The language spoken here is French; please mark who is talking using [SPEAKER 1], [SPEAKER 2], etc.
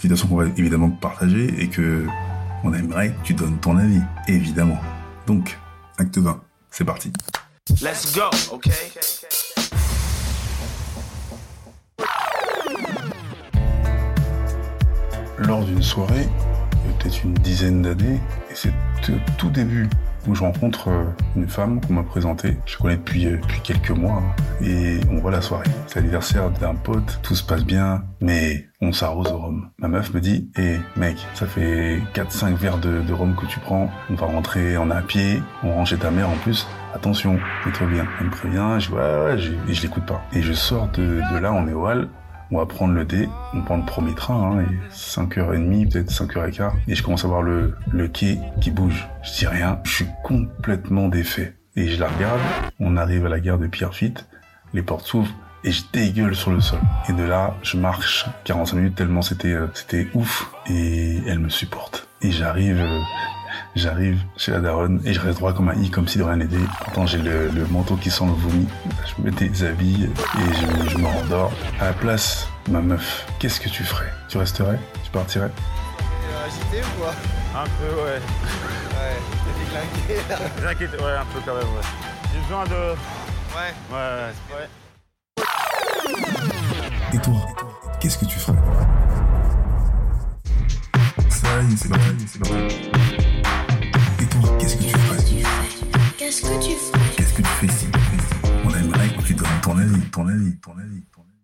[SPEAKER 1] Situation qu'on va évidemment partager et que on aimerait que tu donnes ton avis, évidemment. Donc, acte 20, c'est parti.
[SPEAKER 2] Let's go, okay?
[SPEAKER 1] lors d'une soirée, il y a peut-être une dizaine d'années, et c'est au tout début où je rencontre euh, une femme qu'on m'a présentée. Je connais depuis, euh, depuis quelques mois, hein, et on voit la soirée. C'est l'anniversaire d'un pote, tout se passe bien, mais on s'arrose au rhum. Ma meuf me dit, hé mec, ça fait 4-5 verres de, de rhum que tu prends, on va rentrer, est à pied, on rentre chez ta mère en plus, attention, mets-toi bien. Elle me prévient, je ouais, ouais, je- et je l'écoute pas. Et je sors de, de là, on est au hall, on va prendre le dé, on prend le premier train, hein, et 5h30, peut-être 5h15, et je commence à voir le, le quai qui bouge. Je dis rien, je suis complètement défait. Et je la regarde, on arrive à la gare de Pierrefitte, les portes s'ouvrent, et je dégueule sur le sol. Et de là, je marche 45 minutes tellement c'était euh, c'était ouf, et elle me supporte. Et j'arrive... euh, J'arrive chez la daronne et je reste droit comme un i, comme si de rien n'était. Pourtant, j'ai le, le manteau qui sent le vomi. Je me déshabille et je, je me rendors. À la place, ma meuf, qu'est-ce que tu ferais? Tu resterais? Tu partirais?
[SPEAKER 3] Agité ou quoi?
[SPEAKER 4] Un peu, ouais.
[SPEAKER 3] Ouais, t'es déglingué là.
[SPEAKER 4] J'inquiète, ouais, un peu quand même, ouais. J'ai besoin de.
[SPEAKER 3] Ouais.
[SPEAKER 4] Ouais, ouais.
[SPEAKER 1] Et toi, qu'est-ce que tu ferais? Ça y est, c'est parti, c'est parti.
[SPEAKER 5] Qu'est-ce que tu fais
[SPEAKER 1] Qu'est-ce que tu fais si On aimerait que tu donnes ton avis, ton avis, ton avis.